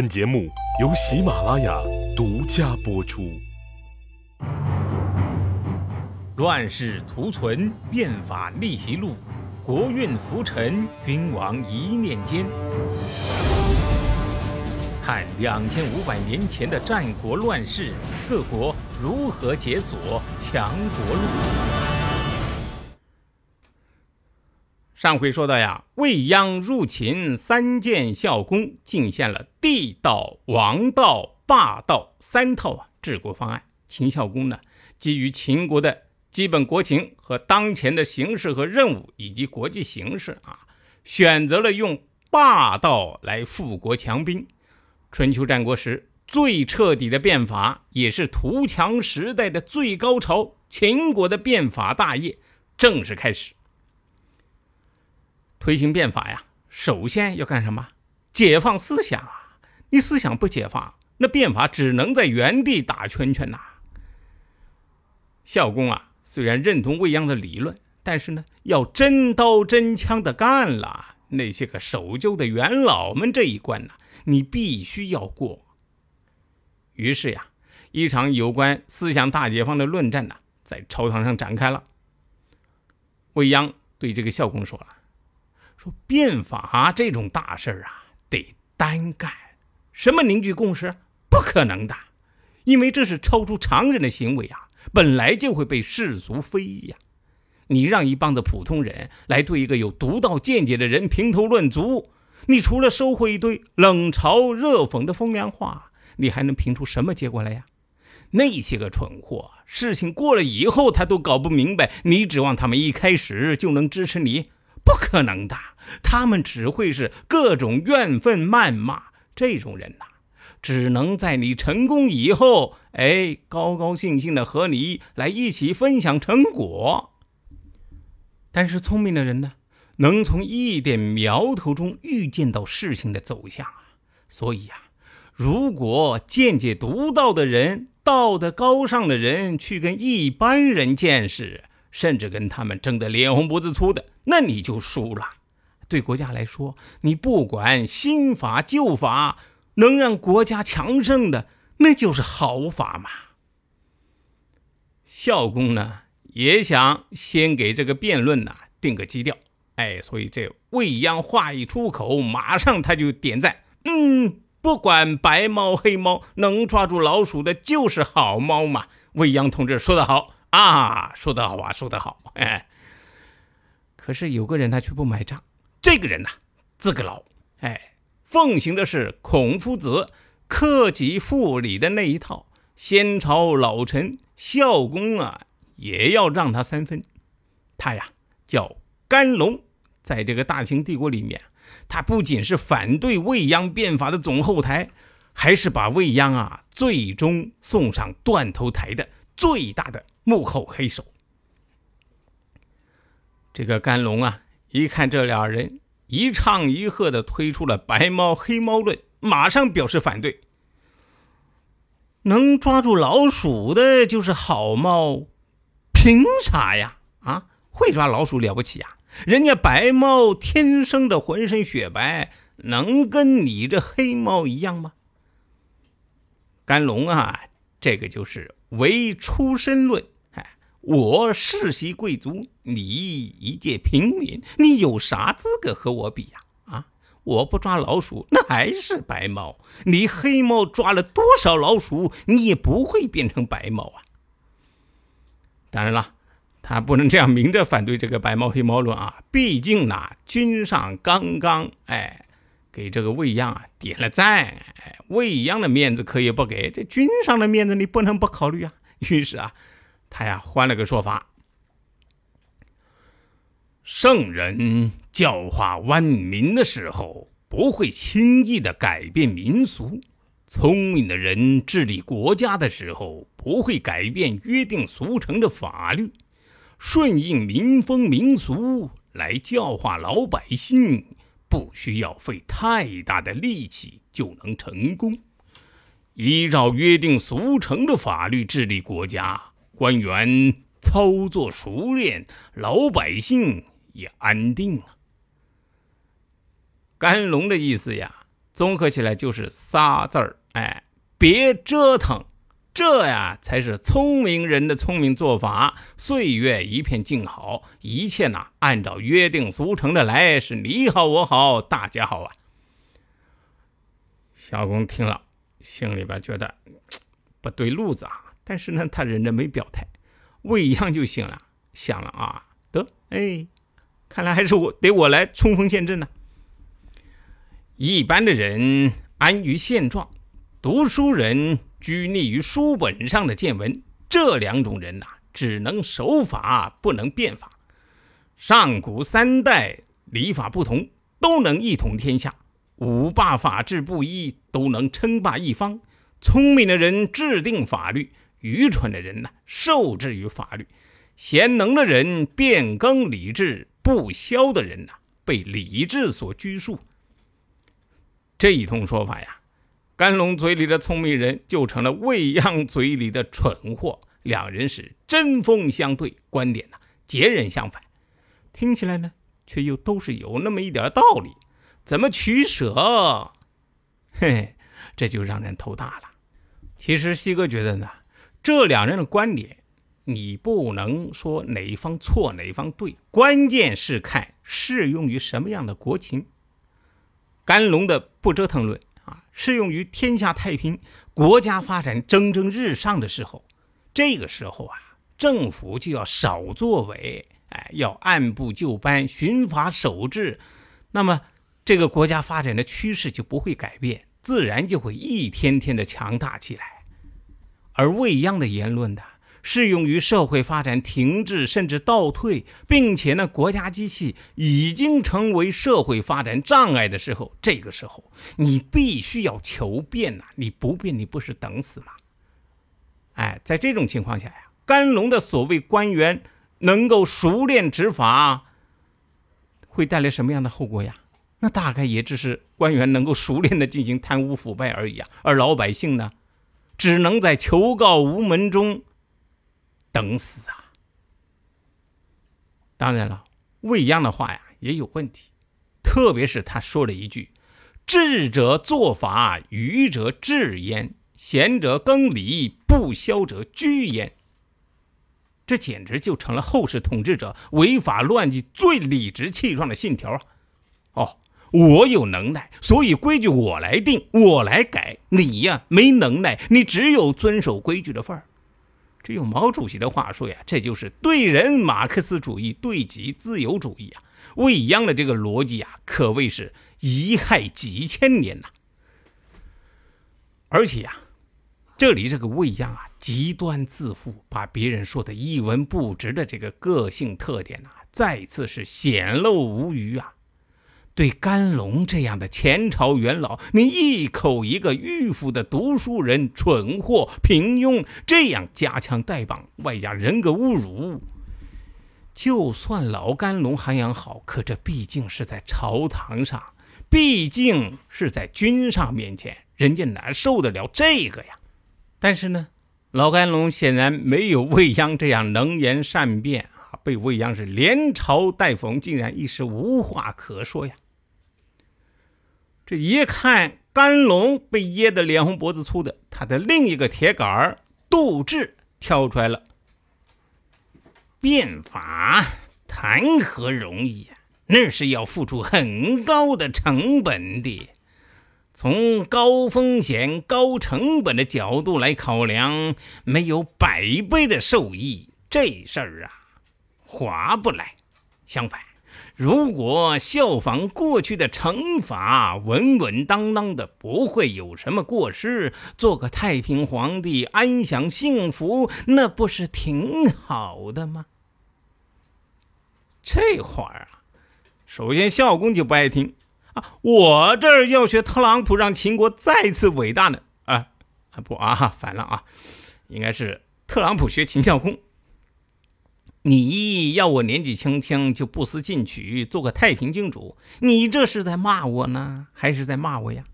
本节目由喜马拉雅独家播出。乱世图存，变法逆袭录，国运浮沉，君王一念间。看两千五百年前的战国乱世，各国如何解锁强国路。上回说到呀，未鞅入秦，三建孝公进献了帝道、王道、霸道三套啊治国方案。秦孝公呢，基于秦国的基本国情和当前的形势和任务以及国际形势啊，选择了用霸道来富国强兵。春秋战国时最彻底的变法，也是图强时代的最高潮——秦国的变法大业正式开始。推行变法呀，首先要干什么？解放思想啊！你思想不解放，那变法只能在原地打圈圈呐。孝公啊，虽然认同未央的理论，但是呢，要真刀真枪的干了，那些个守旧的元老们这一关呢，你必须要过。于是呀，一场有关思想大解放的论战呢，在朝堂上展开了。未央对这个孝公说了。说变法这种大事儿啊，得单干，什么凝聚共识，不可能的，因为这是超出常人的行为啊，本来就会被世俗非议呀。你让一帮子普通人来对一个有独到见解的人评头论足，你除了收获一堆冷嘲热讽的风凉话，你还能评出什么结果来呀？那些个蠢货，事情过了以后他都搞不明白，你指望他们一开始就能支持你？不可能的，他们只会是各种怨愤谩骂。这种人呐，只能在你成功以后，哎，高高兴兴的和你来一起分享成果。但是聪明的人呢，能从一点苗头中预见到事情的走向啊。所以呀，如果见解独到的人、道德高尚的人去跟一般人见识，甚至跟他们争得脸红脖子粗的，那你就输了。对国家来说，你不管新法旧法，能让国家强盛的，那就是好法嘛。孝公呢，也想先给这个辩论呢定个基调，哎，所以这未央话一出口，马上他就点赞。嗯，不管白猫黑猫，能抓住老鼠的就是好猫嘛。未央同志说得好。啊，说得好啊，说得好，哎，可是有个人他却不买账，这个人呐，自个老，哎，奉行的是孔夫子克己复礼的那一套，先朝老臣孝公啊，也要让他三分。他呀叫甘龙，在这个大秦帝国里面，他不仅是反对未央变法的总后台，还是把未央啊最终送上断头台的最大的。幕后黑手，这个甘龙啊，一看这俩人一唱一和的推出了白猫黑猫论，马上表示反对。能抓住老鼠的就是好猫，凭啥呀？啊，会抓老鼠了不起呀？人家白猫天生的浑身雪白，能跟你这黑猫一样吗？甘龙啊，这个就是唯出身论。我世袭贵族，你一介平民，你有啥资格和我比呀？啊！我不抓老鼠，那还是白猫；你黑猫抓了多少老鼠，你也不会变成白猫啊！当然了，他不能这样明着反对这个白猫黑猫论啊！毕竟呢，君上刚刚哎给这个未央啊点了赞，未央的面子可以不给，这君上的面子你不能不考虑啊！于是啊。他呀换了个说法：圣人教化万民的时候，不会轻易的改变民俗；聪明的人治理国家的时候，不会改变约定俗成的法律。顺应民风民俗来教化老百姓，不需要费太大的力气就能成功。依照约定俗成的法律治理国家。官员操作熟练，老百姓也安定啊。甘龙的意思呀，综合起来就是仨字儿：哎，别折腾。这呀，才是聪明人的聪明做法。岁月一片静好，一切呢按照约定俗成的来，是你好我好大家好啊。小公听了，心里边觉得不对路子啊，但是呢，他忍着没表态。未央就醒了，想了啊，得，哎，看来还是我得我来冲锋陷阵呢。一般的人安于现状，读书人。拘泥于书本上的见闻，这两种人呐，只能守法，不能变法。上古三代礼法不同，都能一统天下；五霸法制不一，都能称霸一方。聪明的人制定法律，愚蠢的人呢，受制于法律；贤能的人变更礼制，不肖的人呐，被礼制所拘束。这一通说法呀。甘龙嘴里的聪明人就成了未央嘴里的蠢货，两人是针锋相对，观点呢截然相反，听起来呢却又都是有那么一点道理，怎么取舍？嘿，这就让人头大了。其实西哥觉得呢，这两人的观点，你不能说哪方错哪方对，关键是看适用于什么样的国情。甘龙的不折腾论啊。适用于天下太平、国家发展蒸蒸日上的时候，这个时候啊，政府就要少作为，哎，要按部就班、循法守制，那么这个国家发展的趋势就不会改变，自然就会一天天的强大起来。而未央的言论呢？适用于社会发展停滞甚至倒退，并且呢，国家机器已经成为社会发展障碍的时候，这个时候你必须要求变呐！你不变，你不是等死吗？哎，在这种情况下呀，甘龙的所谓官员能够熟练执法，会带来什么样的后果呀？那大概也只是官员能够熟练的进行贪污腐败而已啊，而老百姓呢，只能在求告无门中。等死啊！当然了，未央的话呀也有问题，特别是他说了一句：“智者作法，愚者治焉；贤者更礼，不肖者居焉。”这简直就成了后世统治者违法乱纪最理直气壮的信条啊！哦，我有能耐，所以规矩我来定，我来改。你呀，没能耐，你只有遵守规矩的份儿。这用毛主席的话说呀，这就是对人马克思主义，对己自由主义啊！未央的这个逻辑啊，可谓是遗害几千年呐。而且呀，这里这个未央啊，极端自负，把别人说的一文不值的这个个性特点呐，再次是显露无余啊。对甘龙这样的前朝元老，你一口一个迂腐的读书人、蠢货、平庸，这样夹枪带棒，外加人格侮辱，就算老甘龙涵养好，可这毕竟是在朝堂上，毕竟是在君上面前，人家哪受得了这个呀？但是呢，老甘龙显然没有未央这样能言善辩。被未央是连嘲带讽，竟然一时无话可说呀！这一看甘龙被噎得脸红脖子粗的，他的另一个铁杆杜志跳出来了。变法谈何容易呀？那是要付出很高的成本的。从高风险高成本的角度来考量，没有百倍的受益，这事儿啊！划不来。相反，如果效仿过去的惩罚，稳稳当当的，不会有什么过失，做个太平皇帝，安享幸福，那不是挺好的吗？这话啊，首先孝公就不爱听啊。我这儿要学特朗普，让秦国再次伟大呢。啊啊不啊，反了啊，应该是特朗普学秦孝公。你要我年纪轻轻就不思进取，做个太平君主？你这是在骂我呢，还是在骂我呀？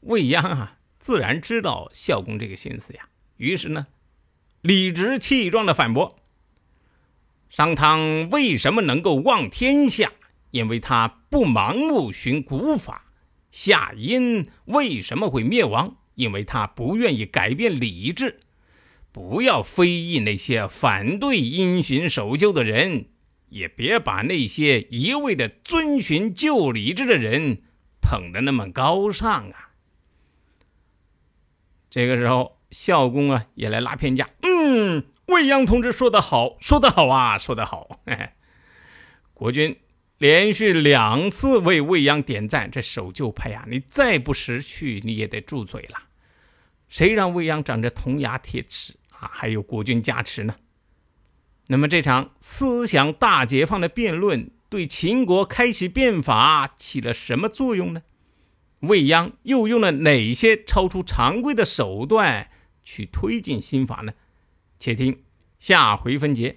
未央啊，自然知道孝公这个心思呀，于是呢，理直气壮的反驳：商汤为什么能够望天下？因为他不盲目寻古法，夏殷为什么会灭亡？因为他不愿意改变礼制。不要非议那些反对因循守旧的人，也别把那些一味的遵循旧礼制的人捧得那么高尚啊！这个时候，孝公啊也来拉偏架。嗯，未央同志说得好，说得好啊，说得好。国君连续两次为未央点赞，这守旧派呀，你再不识趣，你也得住嘴了。谁让未央长着铜牙铁齿？啊，还有国君加持呢。那么这场思想大解放的辩论，对秦国开启变法起了什么作用呢？未央又用了哪些超出常规的手段去推进新法呢？且听下回分解。